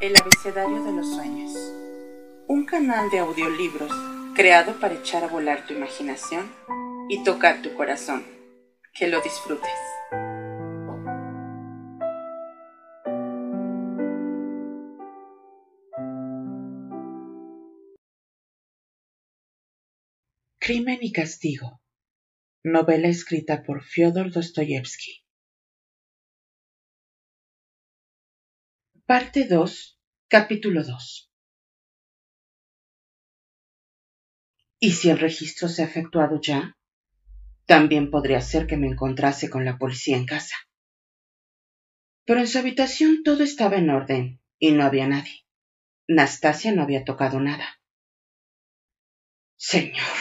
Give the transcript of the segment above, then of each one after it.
El abecedario de los sueños. Un canal de audiolibros creado para echar a volar tu imaginación y tocar tu corazón. Que lo disfrutes. Crimen y castigo. Novela escrita por Fyodor Dostoyevsky. Parte 2, capítulo 2. ¿Y si el registro se ha efectuado ya? También podría ser que me encontrase con la policía en casa. Pero en su habitación todo estaba en orden y no había nadie. Nastasia no había tocado nada. Señor,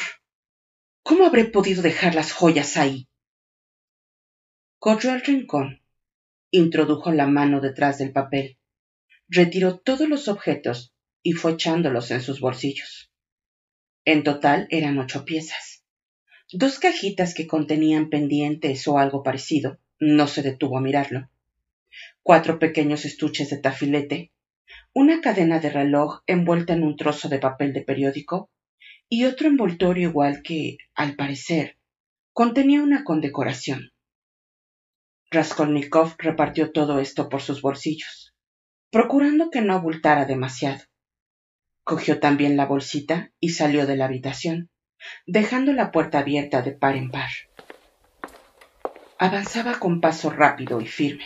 ¿cómo habré podido dejar las joyas ahí? Corrió al rincón, introdujo la mano detrás del papel retiró todos los objetos y fue echándolos en sus bolsillos. En total eran ocho piezas. Dos cajitas que contenían pendientes o algo parecido, no se detuvo a mirarlo. Cuatro pequeños estuches de tafilete, una cadena de reloj envuelta en un trozo de papel de periódico y otro envoltorio igual que, al parecer, contenía una condecoración. Raskolnikov repartió todo esto por sus bolsillos procurando que no abultara demasiado. Cogió también la bolsita y salió de la habitación, dejando la puerta abierta de par en par. Avanzaba con paso rápido y firme.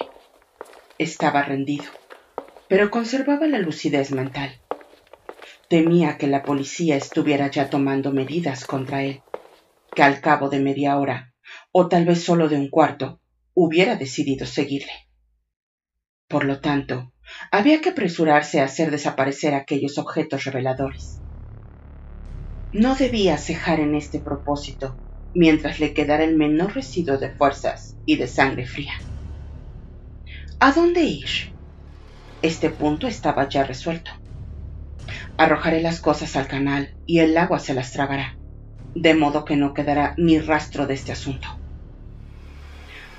Estaba rendido, pero conservaba la lucidez mental. Temía que la policía estuviera ya tomando medidas contra él, que al cabo de media hora, o tal vez solo de un cuarto, hubiera decidido seguirle. Por lo tanto, había que apresurarse a hacer desaparecer aquellos objetos reveladores. No debía cejar en este propósito mientras le quedara el menor residuo de fuerzas y de sangre fría. ¿A dónde ir? Este punto estaba ya resuelto. Arrojaré las cosas al canal y el agua se las tragará, de modo que no quedará ni rastro de este asunto.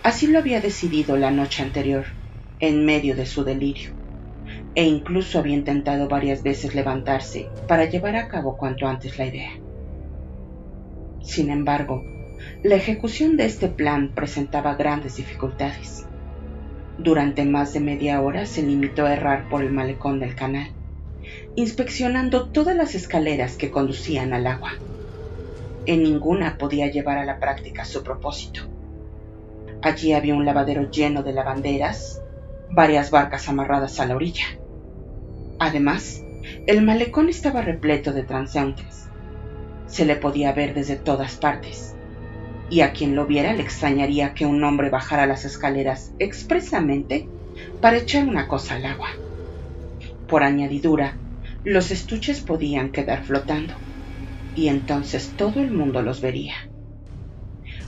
Así lo había decidido la noche anterior, en medio de su delirio e incluso había intentado varias veces levantarse para llevar a cabo cuanto antes la idea. Sin embargo, la ejecución de este plan presentaba grandes dificultades. Durante más de media hora se limitó a errar por el malecón del canal, inspeccionando todas las escaleras que conducían al agua. En ninguna podía llevar a la práctica su propósito. Allí había un lavadero lleno de lavanderas, varias barcas amarradas a la orilla, Además, el malecón estaba repleto de transeúntes. Se le podía ver desde todas partes, y a quien lo viera le extrañaría que un hombre bajara las escaleras expresamente para echar una cosa al agua. Por añadidura, los estuches podían quedar flotando, y entonces todo el mundo los vería.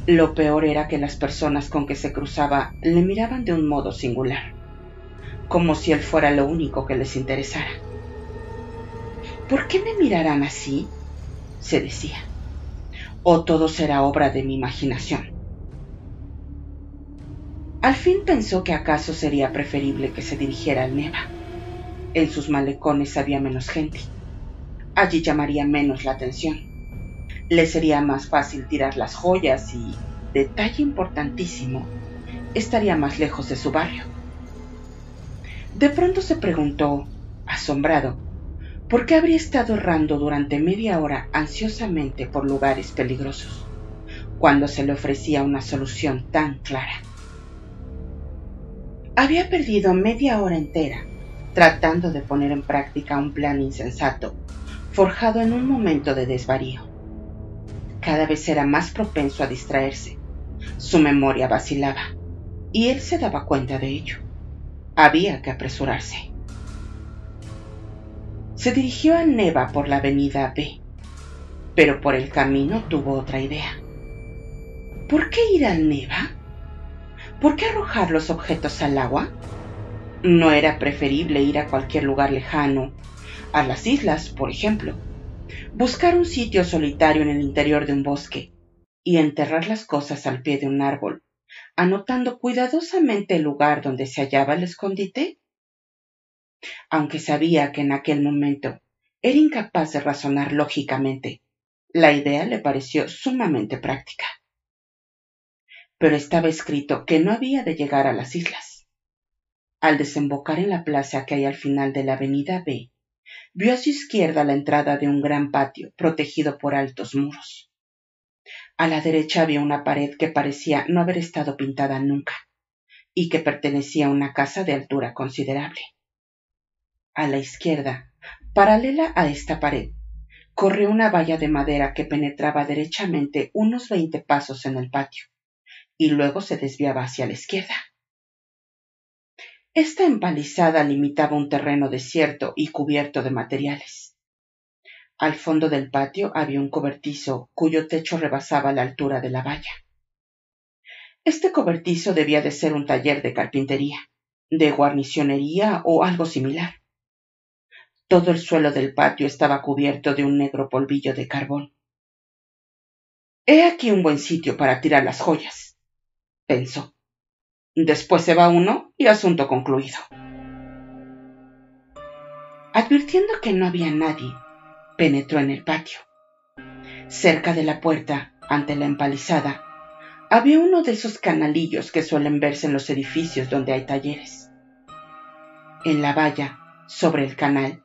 Lo peor era que las personas con que se cruzaba le miraban de un modo singular como si él fuera lo único que les interesara. ¿Por qué me mirarán así? se decía. ¿O todo será obra de mi imaginación? Al fin pensó que acaso sería preferible que se dirigiera al Neva. En sus malecones había menos gente. Allí llamaría menos la atención. Le sería más fácil tirar las joyas y, detalle importantísimo, estaría más lejos de su barrio. De pronto se preguntó, asombrado, por qué habría estado errando durante media hora ansiosamente por lugares peligrosos, cuando se le ofrecía una solución tan clara. Había perdido media hora entera tratando de poner en práctica un plan insensato, forjado en un momento de desvarío. Cada vez era más propenso a distraerse. Su memoria vacilaba, y él se daba cuenta de ello. Había que apresurarse. Se dirigió a Neva por la avenida B, pero por el camino tuvo otra idea. ¿Por qué ir al Neva? ¿Por qué arrojar los objetos al agua? ¿No era preferible ir a cualquier lugar lejano, a las islas, por ejemplo? Buscar un sitio solitario en el interior de un bosque y enterrar las cosas al pie de un árbol anotando cuidadosamente el lugar donde se hallaba el escondite? Aunque sabía que en aquel momento era incapaz de razonar lógicamente, la idea le pareció sumamente práctica. Pero estaba escrito que no había de llegar a las islas. Al desembocar en la plaza que hay al final de la avenida B, vio a su izquierda la entrada de un gran patio protegido por altos muros. A la derecha había una pared que parecía no haber estado pintada nunca y que pertenecía a una casa de altura considerable. A la izquierda, paralela a esta pared, corrió una valla de madera que penetraba derechamente unos veinte pasos en el patio y luego se desviaba hacia la izquierda. Esta empalizada limitaba un terreno desierto y cubierto de materiales. Al fondo del patio había un cobertizo cuyo techo rebasaba la altura de la valla. Este cobertizo debía de ser un taller de carpintería, de guarnicionería o algo similar. Todo el suelo del patio estaba cubierto de un negro polvillo de carbón. He aquí un buen sitio para tirar las joyas, pensó. Después se va uno y asunto concluido. Advirtiendo que no había nadie, penetró en el patio. Cerca de la puerta, ante la empalizada, había uno de esos canalillos que suelen verse en los edificios donde hay talleres. En la valla, sobre el canal,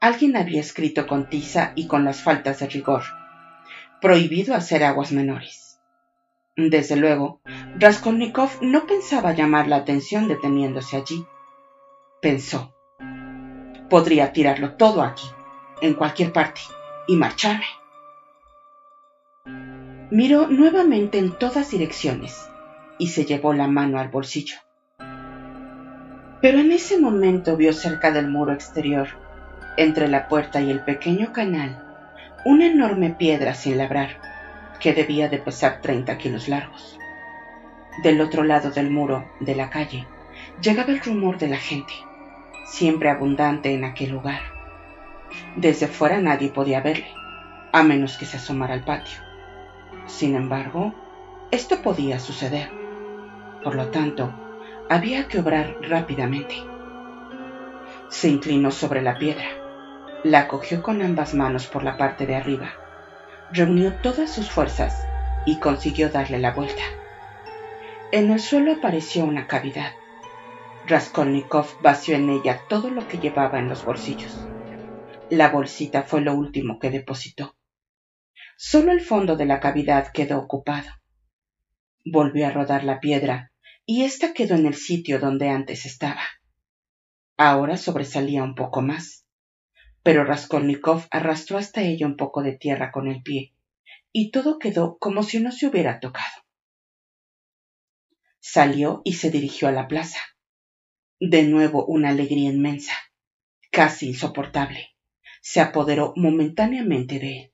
alguien había escrito con tiza y con las faltas de rigor. Prohibido hacer aguas menores. Desde luego, Raskolnikov no pensaba llamar la atención deteniéndose allí. Pensó, podría tirarlo todo aquí, en cualquier parte, y marcharme. Miró nuevamente en todas direcciones y se llevó la mano al bolsillo. Pero en ese momento vio cerca del muro exterior entre la puerta y el pequeño canal, una enorme piedra sin labrar, que debía de pesar treinta kilos largos. Del otro lado del muro de la calle llegaba el rumor de la gente, siempre abundante en aquel lugar. Desde fuera nadie podía verle, a menos que se asomara al patio. Sin embargo, esto podía suceder. Por lo tanto, había que obrar rápidamente. Se inclinó sobre la piedra la cogió con ambas manos por la parte de arriba, reunió todas sus fuerzas y consiguió darle la vuelta. En el suelo apareció una cavidad. Raskolnikov vació en ella todo lo que llevaba en los bolsillos. La bolsita fue lo último que depositó. Solo el fondo de la cavidad quedó ocupado. Volvió a rodar la piedra y ésta quedó en el sitio donde antes estaba. Ahora sobresalía un poco más pero Raskolnikov arrastró hasta ella un poco de tierra con el pie, y todo quedó como si no se hubiera tocado. Salió y se dirigió a la plaza. De nuevo una alegría inmensa, casi insoportable, se apoderó momentáneamente de él.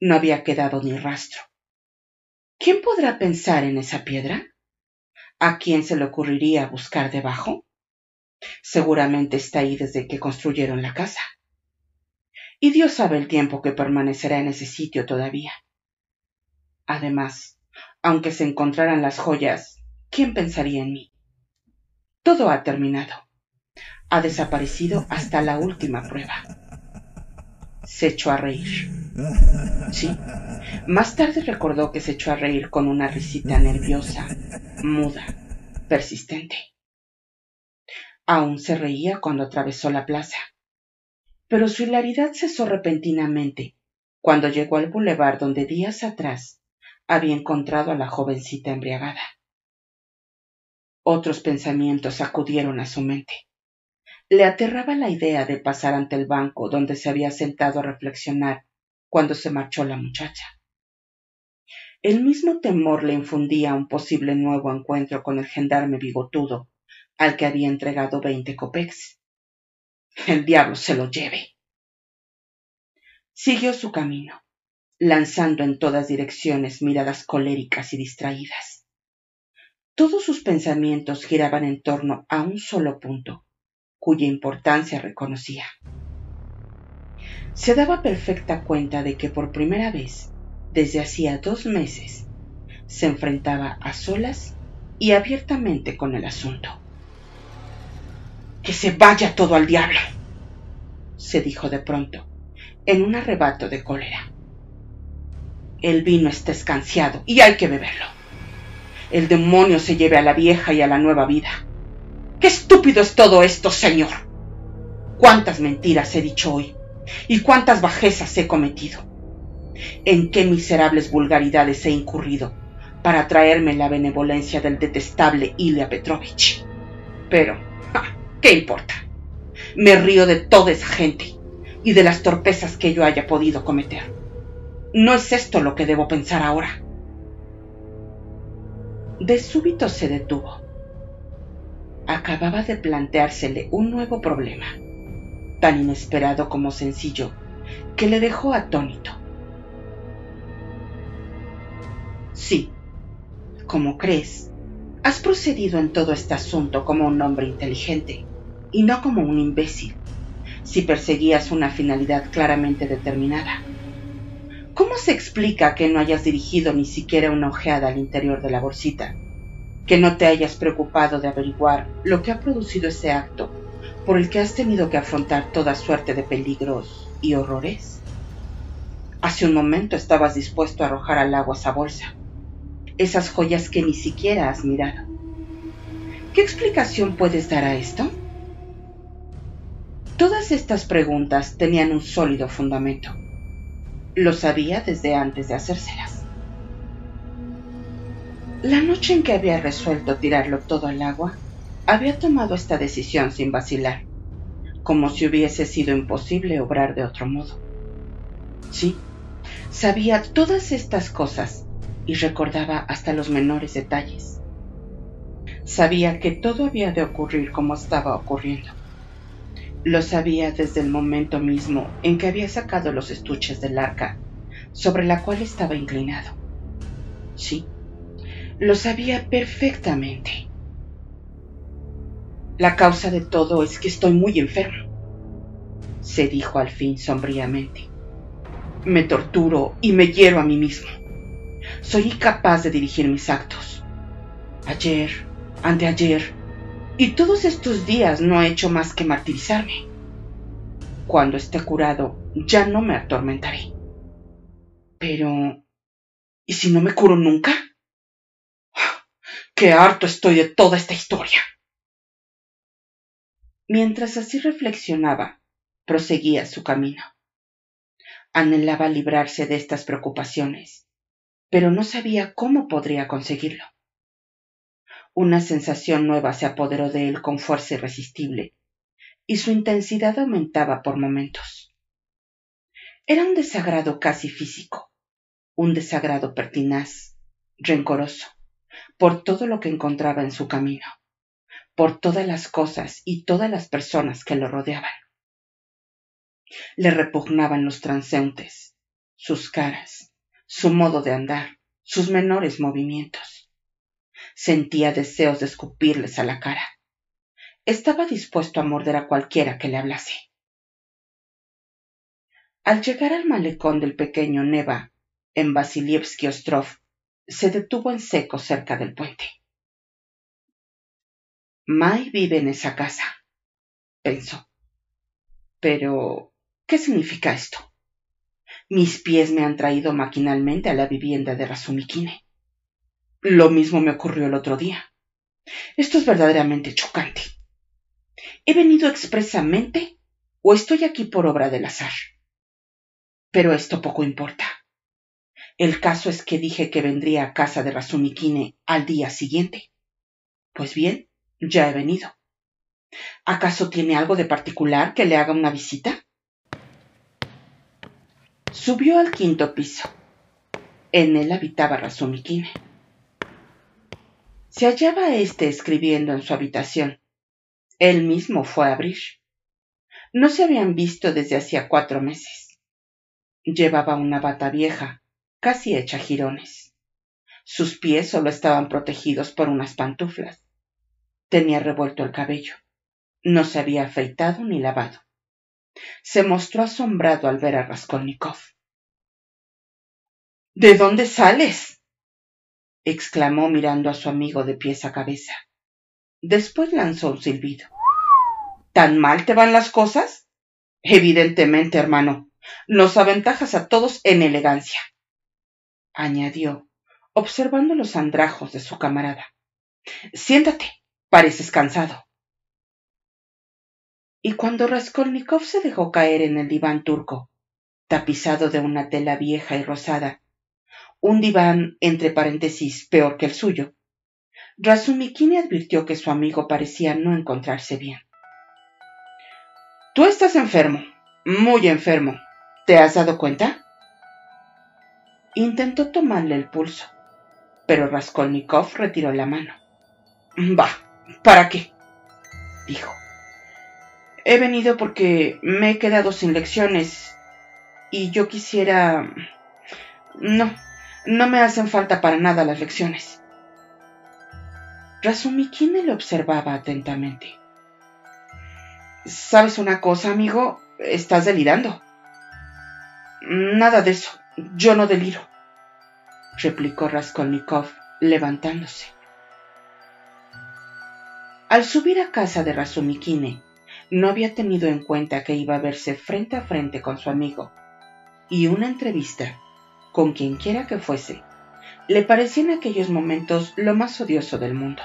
No había quedado ni rastro. ¿Quién podrá pensar en esa piedra? ¿A quién se le ocurriría buscar debajo? Seguramente está ahí desde que construyeron la casa. Y Dios sabe el tiempo que permanecerá en ese sitio todavía. Además, aunque se encontraran las joyas, ¿quién pensaría en mí? Todo ha terminado. Ha desaparecido hasta la última prueba. Se echó a reír. Sí. Más tarde recordó que se echó a reír con una risita nerviosa, muda, persistente. Aún se reía cuando atravesó la plaza. Pero su hilaridad cesó repentinamente cuando llegó al bulevar donde días atrás había encontrado a la jovencita embriagada. Otros pensamientos acudieron a su mente. Le aterraba la idea de pasar ante el banco donde se había sentado a reflexionar cuando se marchó la muchacha. El mismo temor le infundía un posible nuevo encuentro con el gendarme bigotudo al que había entregado veinte copex. El diablo se lo lleve. Siguió su camino, lanzando en todas direcciones miradas coléricas y distraídas. Todos sus pensamientos giraban en torno a un solo punto, cuya importancia reconocía. Se daba perfecta cuenta de que por primera vez, desde hacía dos meses, se enfrentaba a solas y abiertamente con el asunto. Que se vaya todo al diablo, se dijo de pronto, en un arrebato de cólera. El vino está escanciado y hay que beberlo. El demonio se lleve a la vieja y a la nueva vida. ¡Qué estúpido es todo esto, señor! ¿Cuántas mentiras he dicho hoy? ¿Y cuántas bajezas he cometido? ¿En qué miserables vulgaridades he incurrido para traerme la benevolencia del detestable Ilya Petrovich? Pero, ¿qué importa? Me río de toda esa gente y de las torpezas que yo haya podido cometer. No es esto lo que debo pensar ahora. De súbito se detuvo. Acababa de planteársele un nuevo problema, tan inesperado como sencillo, que le dejó atónito. Sí, como crees, has procedido en todo este asunto como un hombre inteligente y no como un imbécil, si perseguías una finalidad claramente determinada. ¿Cómo se explica que no hayas dirigido ni siquiera una ojeada al interior de la bolsita? Que no te hayas preocupado de averiguar lo que ha producido ese acto por el que has tenido que afrontar toda suerte de peligros y horrores? Hace un momento estabas dispuesto a arrojar al agua esa bolsa, esas joyas que ni siquiera has mirado. ¿Qué explicación puedes dar a esto? Todas estas preguntas tenían un sólido fundamento. Lo sabía desde antes de hacérselas. La noche en que había resuelto tirarlo todo al agua, había tomado esta decisión sin vacilar, como si hubiese sido imposible obrar de otro modo. Sí, sabía todas estas cosas y recordaba hasta los menores detalles. Sabía que todo había de ocurrir como estaba ocurriendo. Lo sabía desde el momento mismo en que había sacado los estuches del arca, sobre la cual estaba inclinado. Sí, lo sabía perfectamente. La causa de todo es que estoy muy enfermo, se dijo al fin sombríamente. Me torturo y me hiero a mí mismo. Soy incapaz de dirigir mis actos. Ayer, anteayer, y todos estos días no he hecho más que martirizarme. Cuando esté curado, ya no me atormentaré. Pero... ¿Y si no me curo nunca? ¡Qué harto estoy de toda esta historia! Mientras así reflexionaba, proseguía su camino. Anhelaba librarse de estas preocupaciones, pero no sabía cómo podría conseguirlo. Una sensación nueva se apoderó de él con fuerza irresistible, y su intensidad aumentaba por momentos. Era un desagrado casi físico, un desagrado pertinaz, rencoroso, por todo lo que encontraba en su camino, por todas las cosas y todas las personas que lo rodeaban. Le repugnaban los transeúntes, sus caras, su modo de andar, sus menores movimientos Sentía deseos de escupirles a la cara. Estaba dispuesto a morder a cualquiera que le hablase. Al llegar al malecón del pequeño Neva, en Vasilievsky Ostrov, se detuvo en seco cerca del puente. Mai vive en esa casa, pensó. Pero, ¿qué significa esto? Mis pies me han traído maquinalmente a la vivienda de Rasumikine. Lo mismo me ocurrió el otro día. Esto es verdaderamente chocante. ¿He venido expresamente o estoy aquí por obra del azar? Pero esto poco importa. El caso es que dije que vendría a casa de Rasumikine al día siguiente. Pues bien, ya he venido. ¿Acaso tiene algo de particular que le haga una visita? Subió al quinto piso. En él habitaba Rasumikine. Se hallaba éste escribiendo en su habitación. Él mismo fue a abrir. No se habían visto desde hacía cuatro meses. Llevaba una bata vieja, casi hecha jirones. Sus pies solo estaban protegidos por unas pantuflas. Tenía revuelto el cabello. No se había afeitado ni lavado. Se mostró asombrado al ver a Raskolnikov. ¿De dónde sales? exclamó mirando a su amigo de pies a cabeza. Después lanzó un silbido. ¿Tan mal te van las cosas? Evidentemente, hermano, nos aventajas a todos en elegancia, añadió, observando los andrajos de su camarada. Siéntate, pareces cansado. Y cuando Raskolnikov se dejó caer en el diván turco, tapizado de una tela vieja y rosada, un diván, entre paréntesis, peor que el suyo, Razumikine advirtió que su amigo parecía no encontrarse bien. Tú estás enfermo, muy enfermo. ¿Te has dado cuenta? Intentó tomarle el pulso, pero Raskolnikov retiró la mano. Va, ¿para qué? dijo. He venido porque me he quedado sin lecciones y yo quisiera... No, no me hacen falta para nada las lecciones. Razumikine le observaba atentamente. ¿Sabes una cosa, amigo? Estás delirando. Nada de eso. Yo no deliro, replicó Raskolnikov, levantándose. Al subir a casa de Razumikine, no había tenido en cuenta que iba a verse frente a frente con su amigo, y una entrevista, con quien quiera que fuese, le parecía en aquellos momentos lo más odioso del mundo.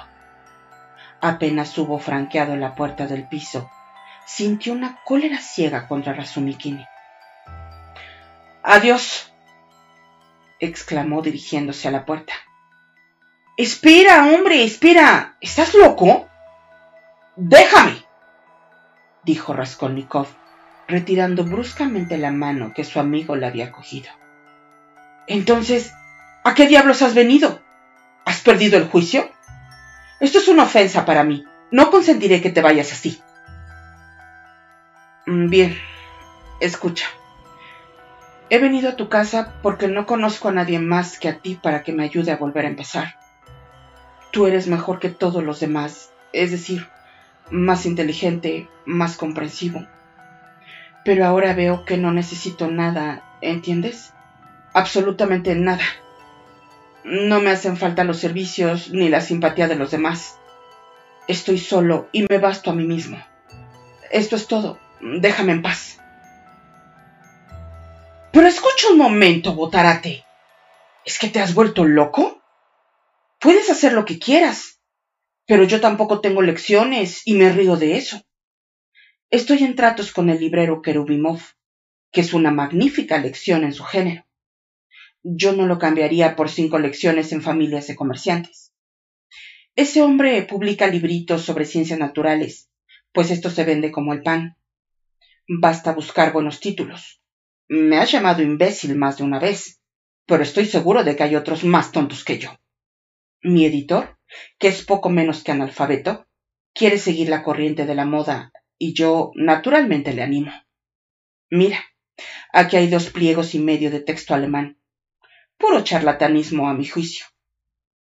Apenas hubo franqueado la puerta del piso, sintió una cólera ciega contra Razumikine. Adiós, exclamó dirigiéndose a la puerta. Espera, hombre, espera. ¿Estás loco? Déjame, dijo Raskolnikov, retirando bruscamente la mano que su amigo le había cogido. Entonces, ¿a qué diablos has venido? ¿Has perdido el juicio? Esto es una ofensa para mí. No consentiré que te vayas así. Mm, bien, escucha. He venido a tu casa porque no conozco a nadie más que a ti para que me ayude a volver a empezar. Tú eres mejor que todos los demás, es decir, más inteligente, más comprensivo. Pero ahora veo que no necesito nada, ¿entiendes? Absolutamente nada. No me hacen falta los servicios ni la simpatía de los demás. Estoy solo y me basto a mí mismo. Esto es todo. Déjame en paz. Pero escucha un momento, Botarate. ¿Es que te has vuelto loco? Puedes hacer lo que quieras, pero yo tampoco tengo lecciones y me río de eso. Estoy en tratos con el librero Kerubimov, que es una magnífica lección en su género. Yo no lo cambiaría por cinco lecciones en familias de comerciantes. Ese hombre publica libritos sobre ciencias naturales, pues esto se vende como el pan. Basta buscar buenos títulos. Me has llamado imbécil más de una vez, pero estoy seguro de que hay otros más tontos que yo. Mi editor, que es poco menos que analfabeto, quiere seguir la corriente de la moda y yo naturalmente le animo. Mira, aquí hay dos pliegos y medio de texto alemán. Puro charlatanismo a mi juicio.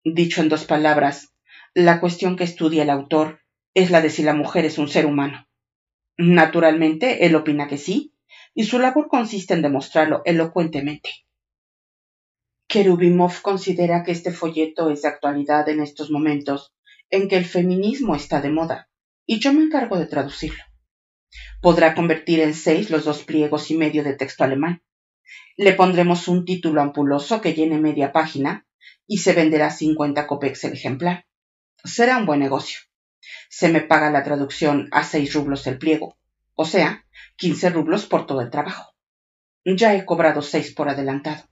Dicho en dos palabras, la cuestión que estudia el autor es la de si la mujer es un ser humano. Naturalmente, él opina que sí, y su labor consiste en demostrarlo elocuentemente. Kerubimov considera que este folleto es de actualidad en estos momentos en que el feminismo está de moda, y yo me encargo de traducirlo. Podrá convertir en seis los dos pliegos y medio de texto alemán. Le pondremos un título ampuloso que llene media página y se venderá cincuenta copex el ejemplar. Será un buen negocio. Se me paga la traducción a seis rublos el pliego, o sea, quince rublos por todo el trabajo. Ya he cobrado seis por adelantado.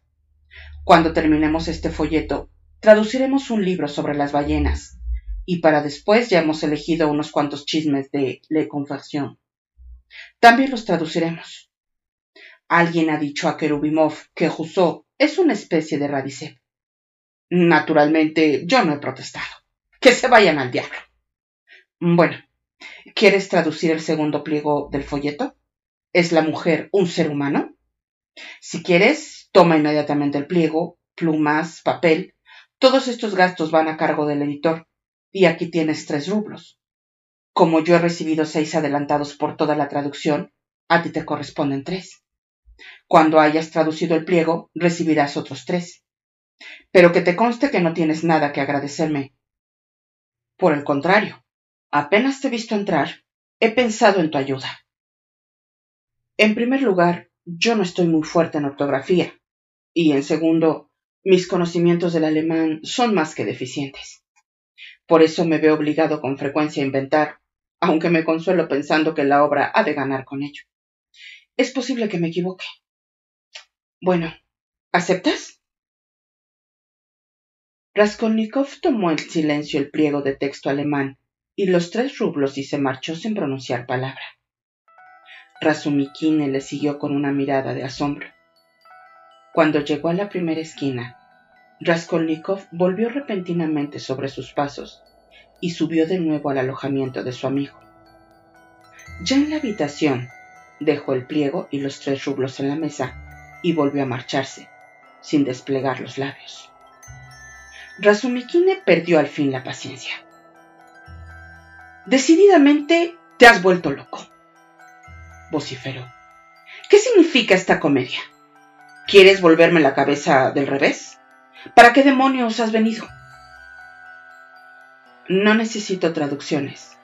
Cuando terminemos este folleto, traduciremos un libro sobre las ballenas, y para después ya hemos elegido unos cuantos chismes de Le Conversion. También los traduciremos. Alguien ha dicho a Kerubimov que Rousseau es una especie de Radicep. Naturalmente, yo no he protestado. Que se vayan al diablo. Bueno, ¿quieres traducir el segundo pliego del folleto? ¿Es la mujer un ser humano? Si quieres, toma inmediatamente el pliego, plumas, papel. Todos estos gastos van a cargo del editor. Y aquí tienes tres rublos. Como yo he recibido seis adelantados por toda la traducción, a ti te corresponden tres. Cuando hayas traducido el pliego, recibirás otros tres. Pero que te conste que no tienes nada que agradecerme. Por el contrario, apenas te he visto entrar, he pensado en tu ayuda. En primer lugar, yo no estoy muy fuerte en ortografía, y en segundo, mis conocimientos del alemán son más que deficientes. Por eso me veo obligado con frecuencia a inventar, aunque me consuelo pensando que la obra ha de ganar con ello. Es posible que me equivoque. Bueno, ¿aceptas? Raskolnikov tomó en silencio el pliego de texto alemán y los tres rublos y se marchó sin pronunciar palabra. Razumikine le siguió con una mirada de asombro. Cuando llegó a la primera esquina, Raskolnikov volvió repentinamente sobre sus pasos y subió de nuevo al alojamiento de su amigo. Ya en la habitación, dejó el pliego y los tres rublos en la mesa y volvió a marcharse, sin desplegar los labios. Razumikine perdió al fin la paciencia. Decididamente te has vuelto loco, vociferó. ¿Qué significa esta comedia? ¿Quieres volverme la cabeza del revés? ¿Para qué demonios has venido? No necesito traducciones,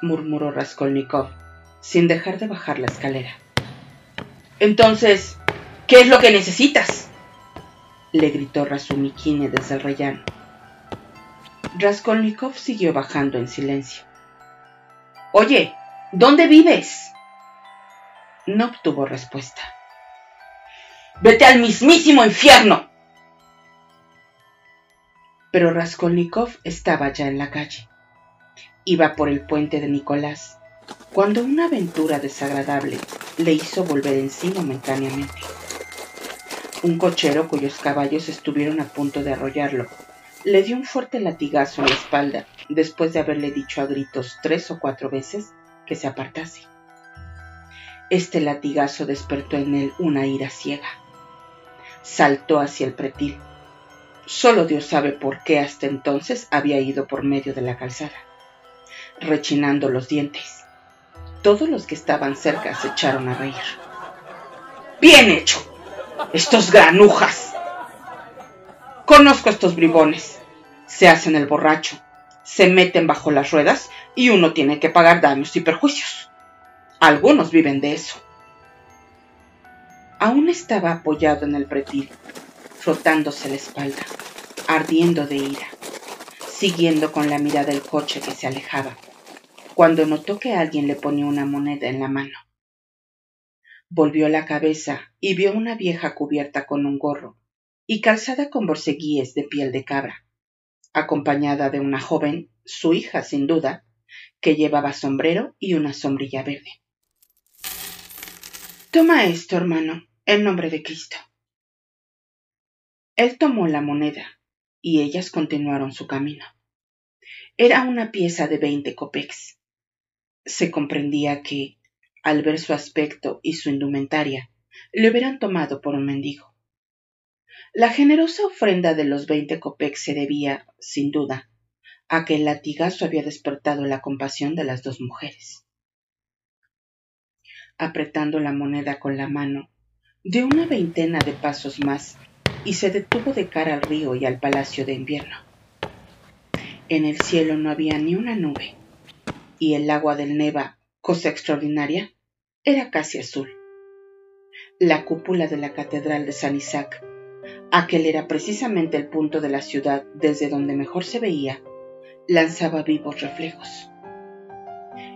murmuró Raskolnikov, sin dejar de bajar la escalera. Entonces, ¿qué es lo que necesitas? le gritó Razumikine desde el rellano. Raskolnikov siguió bajando en silencio. Oye, ¿dónde vives? No obtuvo respuesta. Vete al mismísimo infierno. Pero Raskolnikov estaba ya en la calle. Iba por el puente de Nicolás, cuando una aventura desagradable le hizo volver en sí momentáneamente. Un cochero cuyos caballos estuvieron a punto de arrollarlo le dio un fuerte latigazo en la espalda después de haberle dicho a gritos tres o cuatro veces que se apartase. Este latigazo despertó en él una ira ciega. Saltó hacia el pretil. Solo Dios sabe por qué hasta entonces había ido por medio de la calzada, rechinando los dientes. Todos los que estaban cerca se echaron a reír. Bien hecho. Estos granujas. Conozco a estos bribones se hacen el borracho, se meten bajo las ruedas y uno tiene que pagar daños y perjuicios. Algunos viven de eso. Aún estaba apoyado en el pretil, frotándose la espalda, ardiendo de ira, siguiendo con la mirada el coche que se alejaba, cuando notó que alguien le ponía una moneda en la mano. Volvió la cabeza y vio una vieja cubierta con un gorro y calzada con borceguíes de piel de cabra acompañada de una joven, su hija sin duda, que llevaba sombrero y una sombrilla verde. Toma esto, hermano, en nombre de Cristo. Él tomó la moneda y ellas continuaron su camino. Era una pieza de veinte copex. Se comprendía que, al ver su aspecto y su indumentaria, le hubieran tomado por un mendigo. La generosa ofrenda de los veinte copex se debía, sin duda, a que el latigazo había despertado la compasión de las dos mujeres. Apretando la moneda con la mano, dio una veintena de pasos más y se detuvo de cara al río y al palacio de invierno. En el cielo no había ni una nube, y el agua del Neva, cosa extraordinaria, era casi azul. La cúpula de la catedral de San Isaac aquel era precisamente el punto de la ciudad desde donde mejor se veía, lanzaba vivos reflejos.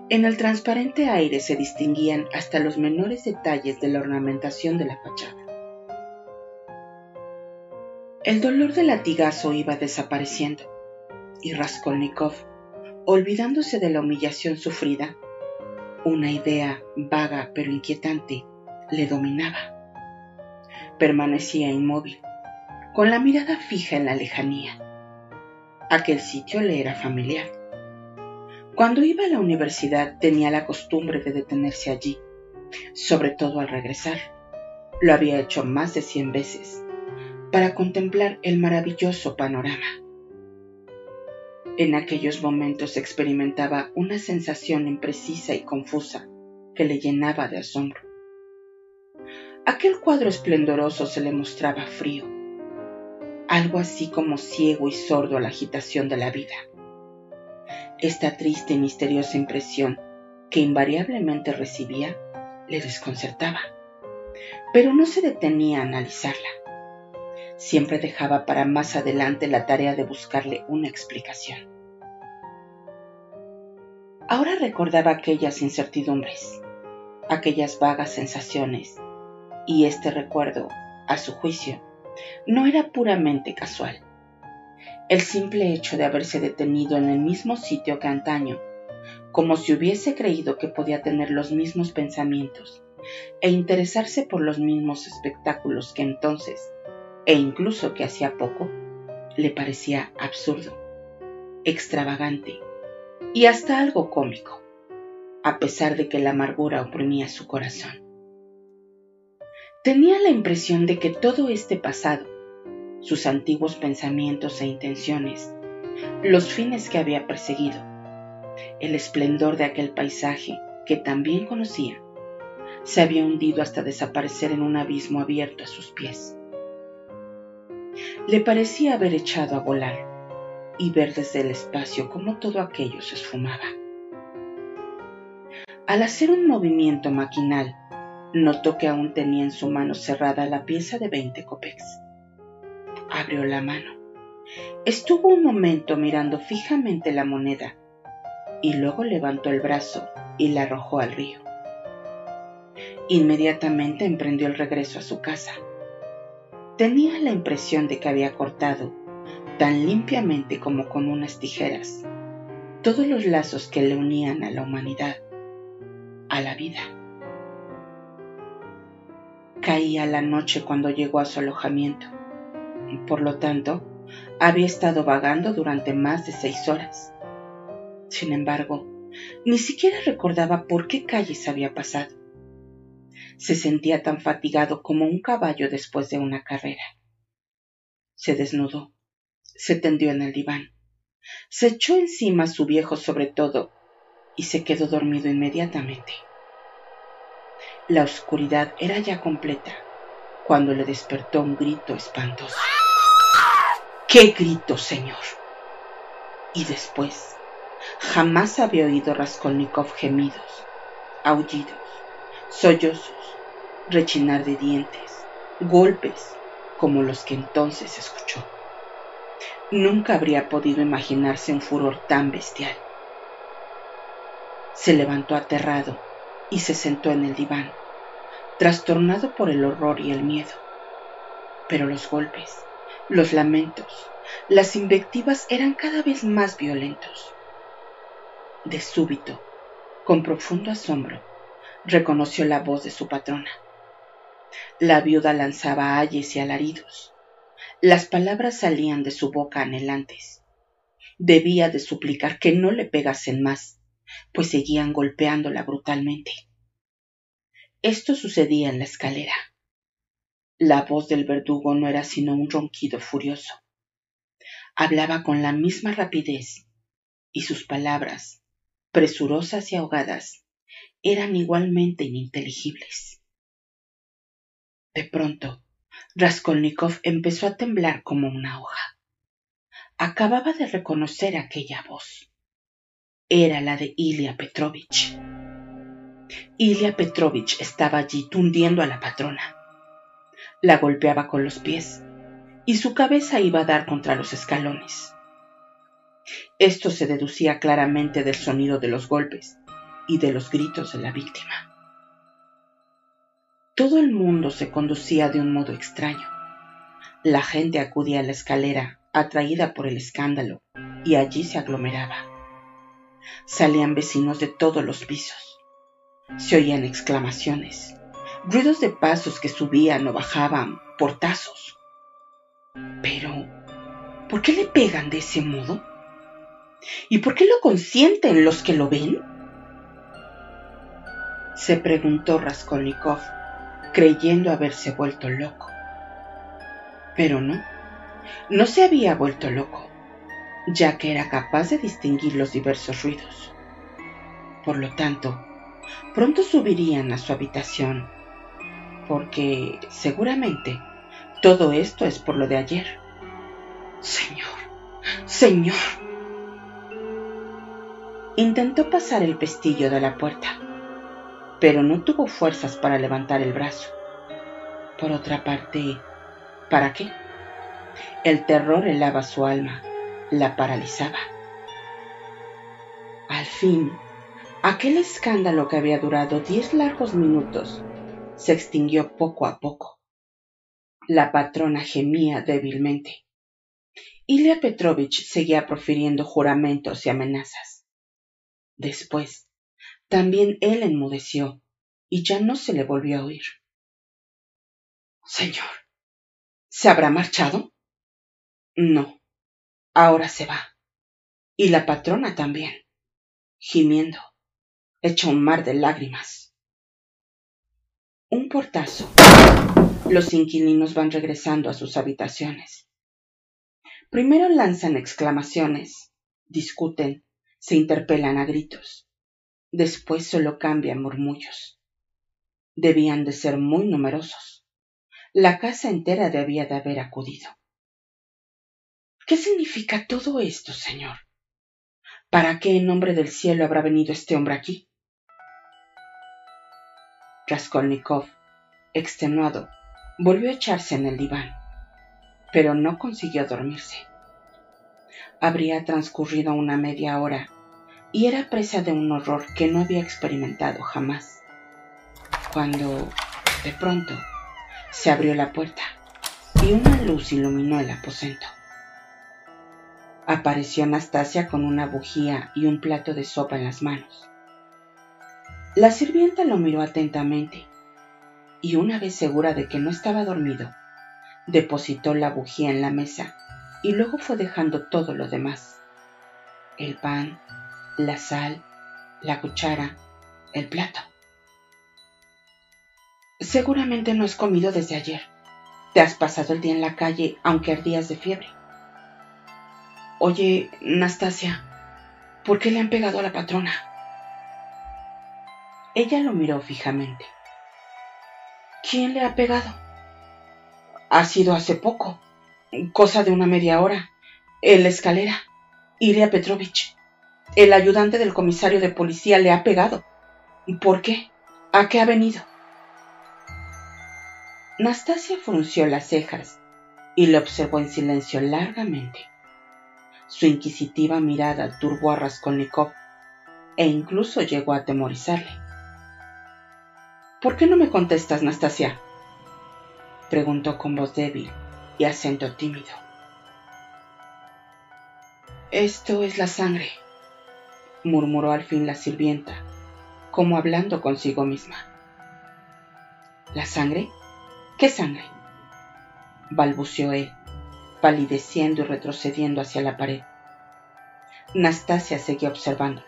En el transparente aire se distinguían hasta los menores detalles de la ornamentación de la fachada. El dolor del latigazo iba desapareciendo, y Raskolnikov, olvidándose de la humillación sufrida, una idea vaga pero inquietante le dominaba. Permanecía inmóvil, con la mirada fija en la lejanía. Aquel sitio le era familiar. Cuando iba a la universidad tenía la costumbre de detenerse allí, sobre todo al regresar. Lo había hecho más de cien veces, para contemplar el maravilloso panorama. En aquellos momentos experimentaba una sensación imprecisa y confusa que le llenaba de asombro. Aquel cuadro esplendoroso se le mostraba frío, algo así como ciego y sordo a la agitación de la vida. Esta triste y misteriosa impresión que invariablemente recibía le desconcertaba, pero no se detenía a analizarla. Siempre dejaba para más adelante la tarea de buscarle una explicación. Ahora recordaba aquellas incertidumbres, aquellas vagas sensaciones, y este recuerdo, a su juicio, no era puramente casual. El simple hecho de haberse detenido en el mismo sitio que antaño, como si hubiese creído que podía tener los mismos pensamientos e interesarse por los mismos espectáculos que entonces, e incluso que hacía poco, le parecía absurdo, extravagante y hasta algo cómico, a pesar de que la amargura oprimía su corazón. Tenía la impresión de que todo este pasado, sus antiguos pensamientos e intenciones, los fines que había perseguido, el esplendor de aquel paisaje que también conocía, se había hundido hasta desaparecer en un abismo abierto a sus pies. Le parecía haber echado a volar y ver desde el espacio cómo todo aquello se esfumaba. Al hacer un movimiento maquinal Notó que aún tenía en su mano cerrada la pieza de veinte copex. Abrió la mano. Estuvo un momento mirando fijamente la moneda y luego levantó el brazo y la arrojó al río. Inmediatamente emprendió el regreso a su casa. Tenía la impresión de que había cortado, tan limpiamente como con unas tijeras, todos los lazos que le unían a la humanidad, a la vida. Caía la noche cuando llegó a su alojamiento. Por lo tanto, había estado vagando durante más de seis horas. Sin embargo, ni siquiera recordaba por qué calles había pasado. Se sentía tan fatigado como un caballo después de una carrera. Se desnudó, se tendió en el diván, se echó encima su viejo sobre todo y se quedó dormido inmediatamente. La oscuridad era ya completa cuando le despertó un grito espantoso. ¡Qué grito, señor! Y después, jamás había oído Raskolnikov gemidos, aullidos, sollozos, rechinar de dientes, golpes, como los que entonces escuchó. Nunca habría podido imaginarse un furor tan bestial. Se levantó aterrado y se sentó en el diván trastornado por el horror y el miedo. Pero los golpes, los lamentos, las invectivas eran cada vez más violentos. De súbito, con profundo asombro, reconoció la voz de su patrona. La viuda lanzaba ayes y alaridos. Las palabras salían de su boca anhelantes. Debía de suplicar que no le pegasen más, pues seguían golpeándola brutalmente. Esto sucedía en la escalera. La voz del verdugo no era sino un ronquido furioso. Hablaba con la misma rapidez y sus palabras, presurosas y ahogadas, eran igualmente ininteligibles. De pronto, Raskolnikov empezó a temblar como una hoja. Acababa de reconocer aquella voz. Era la de Ilya Petrovich. Ilya Petrovich estaba allí tundiendo a la patrona. La golpeaba con los pies y su cabeza iba a dar contra los escalones. Esto se deducía claramente del sonido de los golpes y de los gritos de la víctima. Todo el mundo se conducía de un modo extraño. La gente acudía a la escalera, atraída por el escándalo, y allí se aglomeraba. Salían vecinos de todos los pisos se oían exclamaciones, ruidos de pasos que subían o bajaban, portazos. Pero, ¿por qué le pegan de ese modo? ¿Y por qué lo consienten los que lo ven? Se preguntó Raskolnikov, creyendo haberse vuelto loco. Pero no, no se había vuelto loco, ya que era capaz de distinguir los diversos ruidos. Por lo tanto, pronto subirían a su habitación, porque seguramente todo esto es por lo de ayer. Señor, Señor. Intentó pasar el pestillo de la puerta, pero no tuvo fuerzas para levantar el brazo. Por otra parte, ¿para qué? El terror helaba su alma, la paralizaba. Al fin, aquel escándalo que había durado diez largos minutos se extinguió poco a poco. La patrona gemía débilmente. Ilya Petrovich seguía profiriendo juramentos y amenazas. Después, también él enmudeció y ya no se le volvió a oír. Señor, ¿se habrá marchado? No, ahora se va. Y la patrona también, gimiendo, hecha un mar de lágrimas. Un portazo. Los inquilinos van regresando a sus habitaciones. Primero lanzan exclamaciones, discuten, se interpelan a gritos. Después solo cambian murmullos. Debían de ser muy numerosos. La casa entera debía de haber acudido. ¿Qué significa todo esto, señor? ¿Para qué en nombre del cielo habrá venido este hombre aquí? Raskolnikov, extenuado, volvió a echarse en el diván, pero no consiguió dormirse. Habría transcurrido una media hora y era presa de un horror que no había experimentado jamás, cuando, de pronto, se abrió la puerta y una luz iluminó el aposento. Apareció Anastasia con una bujía y un plato de sopa en las manos. La sirvienta lo miró atentamente y una vez segura de que no estaba dormido, depositó la bujía en la mesa y luego fue dejando todo lo demás. El pan, la sal, la cuchara, el plato. Seguramente no has comido desde ayer. Te has pasado el día en la calle aunque ardías de fiebre. Oye, Nastasia, ¿por qué le han pegado a la patrona? Ella lo miró fijamente. ¿Quién le ha pegado? Ha sido hace poco, cosa de una media hora, en la escalera. Ilya Petrovich, el ayudante del comisario de policía, le ha pegado. ¿Por qué? ¿A qué ha venido? Nastasia frunció las cejas y le observó en silencio largamente. Su inquisitiva mirada turbó a Raskolnikov e incluso llegó a atemorizarle. ¿Por qué no me contestas, Nastasia? preguntó con voz débil y acento tímido. Esto es la sangre, murmuró al fin la sirvienta, como hablando consigo misma. ¿La sangre? ¿Qué sangre? balbuceó él, palideciendo y retrocediendo hacia la pared. Nastasia seguía observando.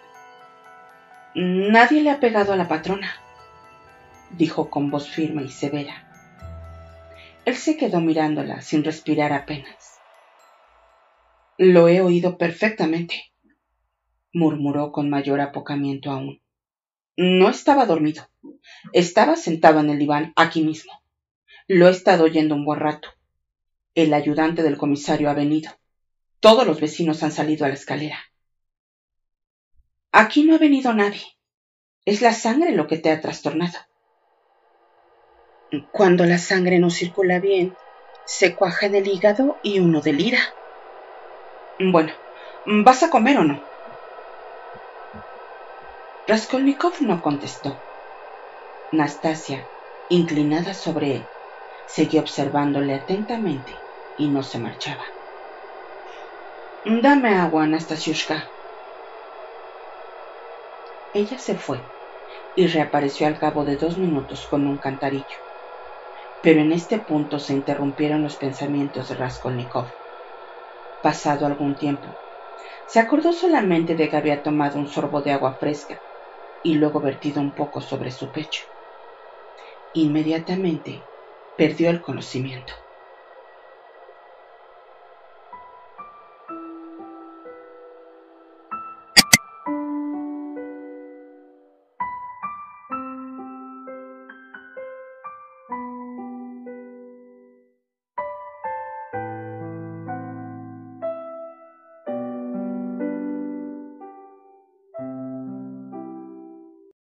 Nadie le ha pegado a la patrona, dijo con voz firme y severa. Él se quedó mirándola sin respirar apenas. Lo he oído perfectamente, murmuró con mayor apocamiento aún. No estaba dormido. Estaba sentado en el diván aquí mismo. Lo he estado oyendo un buen rato. El ayudante del comisario ha venido. Todos los vecinos han salido a la escalera. Aquí no ha venido nadie. Es la sangre lo que te ha trastornado. Cuando la sangre no circula bien, se cuaja en el hígado y uno delira. Bueno, ¿vas a comer o no? Raskolnikov no contestó. Nastasia, inclinada sobre él, seguía observándole atentamente y no se marchaba. Dame agua, Anastasiushka. Ella se fue y reapareció al cabo de dos minutos con un cantarillo. Pero en este punto se interrumpieron los pensamientos de Raskolnikov. Pasado algún tiempo, se acordó solamente de que había tomado un sorbo de agua fresca y luego vertido un poco sobre su pecho. Inmediatamente perdió el conocimiento.